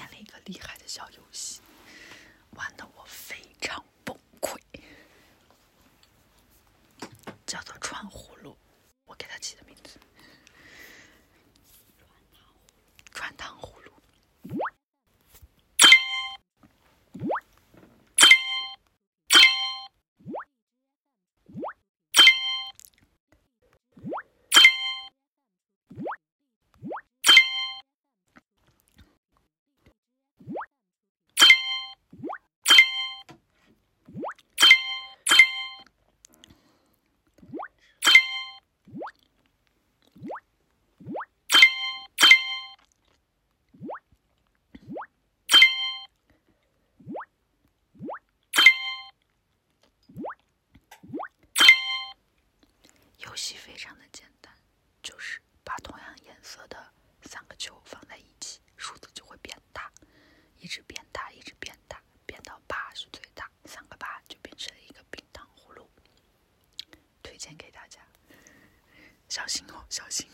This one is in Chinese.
练了一个厉害的小游戏，玩的我非常崩溃。叫做串葫芦。游戏非常的简单，就是把同样颜色的三个球放在一起，数字就会变大，一直变大，一直变大，变到八是最大，三个八就变成了一个冰糖葫芦。推荐给大家，小心哦，小心。